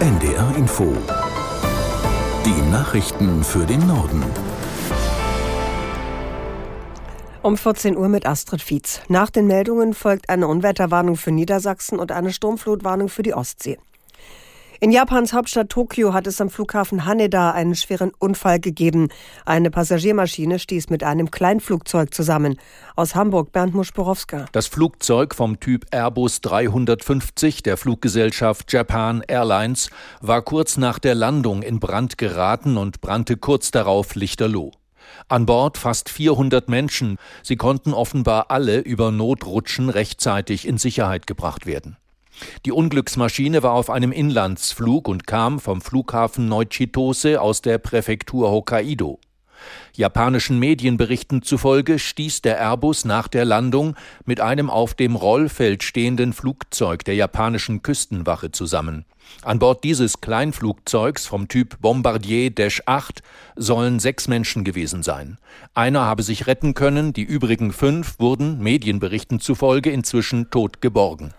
NDR Info. Die Nachrichten für den Norden. Um 14 Uhr mit Astrid Fietz. Nach den Meldungen folgt eine Unwetterwarnung für Niedersachsen und eine Sturmflutwarnung für die Ostsee. In Japans Hauptstadt Tokio hat es am Flughafen Haneda einen schweren Unfall gegeben. Eine Passagiermaschine stieß mit einem Kleinflugzeug zusammen. Aus Hamburg Bernd Muschborowska. Das Flugzeug vom Typ Airbus 350 der Fluggesellschaft Japan Airlines war kurz nach der Landung in Brand geraten und brannte kurz darauf lichterloh. An Bord fast 400 Menschen. Sie konnten offenbar alle über Notrutschen rechtzeitig in Sicherheit gebracht werden. Die Unglücksmaschine war auf einem Inlandsflug und kam vom Flughafen Neuchitose aus der Präfektur Hokkaido. Japanischen Medienberichten zufolge stieß der Airbus nach der Landung mit einem auf dem Rollfeld stehenden Flugzeug der japanischen Küstenwache zusammen. An Bord dieses Kleinflugzeugs vom Typ Bombardier Dash 8 sollen sechs Menschen gewesen sein. Einer habe sich retten können, die übrigen fünf wurden Medienberichten zufolge inzwischen tot geborgen.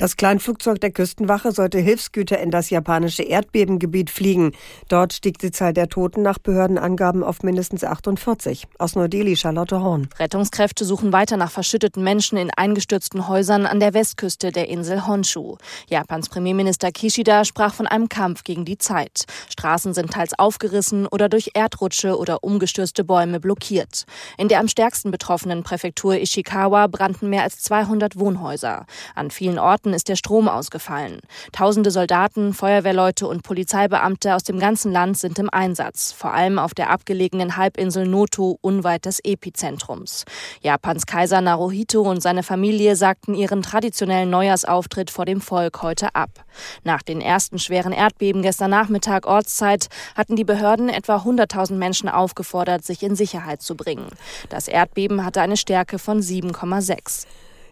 Das Kleinflugzeug der Küstenwache sollte Hilfsgüter in das japanische Erdbebengebiet fliegen. Dort stieg die Zahl der Toten nach Behördenangaben auf mindestens 48. Aus Neu-Delhi Charlotte Horn. Rettungskräfte suchen weiter nach verschütteten Menschen in eingestürzten Häusern an der Westküste der Insel Honshu. Japans Premierminister Kishida sprach von einem Kampf gegen die Zeit. Straßen sind teils aufgerissen oder durch Erdrutsche oder umgestürzte Bäume blockiert. In der am stärksten betroffenen Präfektur Ishikawa brannten mehr als 200 Wohnhäuser. An vielen Orten Orten ist der Strom ausgefallen. Tausende Soldaten, Feuerwehrleute und Polizeibeamte aus dem ganzen Land sind im Einsatz, vor allem auf der abgelegenen Halbinsel Noto unweit des Epizentrums. Japans Kaiser Naruhito und seine Familie sagten ihren traditionellen Neujahrsauftritt vor dem Volk heute ab. Nach den ersten schweren Erdbeben gestern Nachmittag Ortszeit hatten die Behörden etwa 100.000 Menschen aufgefordert, sich in Sicherheit zu bringen. Das Erdbeben hatte eine Stärke von 7,6.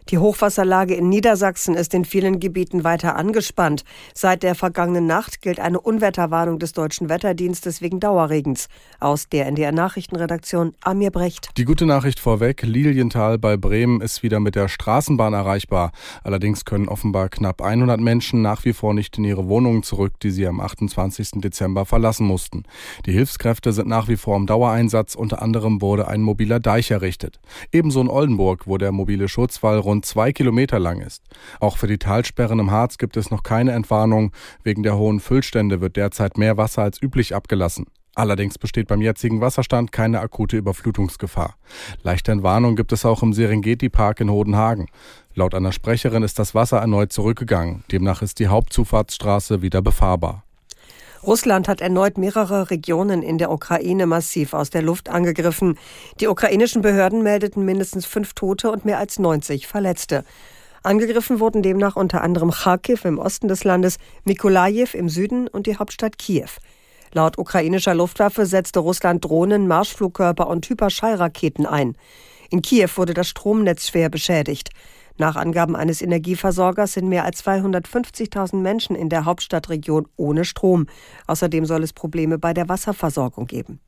Die Hochwasserlage in Niedersachsen ist in vielen Gebieten weiter angespannt. Seit der vergangenen Nacht gilt eine Unwetterwarnung des Deutschen Wetterdienstes wegen Dauerregens. Aus der NDR Nachrichtenredaktion Amir Brecht. Die gute Nachricht vorweg, Lilienthal bei Bremen ist wieder mit der Straßenbahn erreichbar. Allerdings können offenbar knapp 100 Menschen nach wie vor nicht in ihre Wohnungen zurück, die sie am 28. Dezember verlassen mussten. Die Hilfskräfte sind nach wie vor im Dauereinsatz. Unter anderem wurde ein mobiler Deich errichtet. Ebenso in Oldenburg, wo der mobile Schutzwall rund rund zwei Kilometer lang ist. Auch für die Talsperren im Harz gibt es noch keine Entwarnung. Wegen der hohen Füllstände wird derzeit mehr Wasser als üblich abgelassen. Allerdings besteht beim jetzigen Wasserstand keine akute Überflutungsgefahr. Leichte Entwarnung gibt es auch im Serengeti-Park in Hodenhagen. Laut einer Sprecherin ist das Wasser erneut zurückgegangen. Demnach ist die Hauptzufahrtsstraße wieder befahrbar. Russland hat erneut mehrere Regionen in der Ukraine massiv aus der Luft angegriffen. Die ukrainischen Behörden meldeten mindestens fünf Tote und mehr als 90 Verletzte. Angegriffen wurden demnach unter anderem Kharkiv im Osten des Landes, Mikolajew im Süden und die Hauptstadt Kiew. Laut ukrainischer Luftwaffe setzte Russland Drohnen, Marschflugkörper und Hyperschallraketen ein. In Kiew wurde das Stromnetz schwer beschädigt. Nach Angaben eines Energieversorgers sind mehr als 250.000 Menschen in der Hauptstadtregion ohne Strom. Außerdem soll es Probleme bei der Wasserversorgung geben.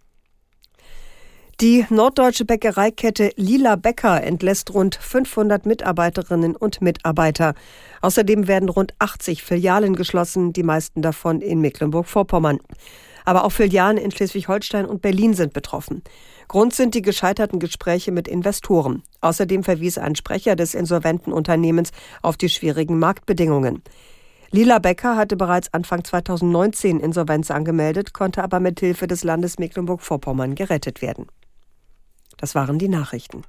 Die norddeutsche Bäckereikette Lila Bäcker entlässt rund 500 Mitarbeiterinnen und Mitarbeiter. Außerdem werden rund 80 Filialen geschlossen, die meisten davon in Mecklenburg-Vorpommern. Aber auch Filialen in Schleswig-Holstein und Berlin sind betroffen. Grund sind die gescheiterten Gespräche mit Investoren. Außerdem verwies ein Sprecher des insolventen Unternehmens auf die schwierigen Marktbedingungen. Lila Becker hatte bereits Anfang 2019 Insolvenz angemeldet, konnte aber mit Hilfe des Landes Mecklenburg-Vorpommern gerettet werden. Das waren die Nachrichten.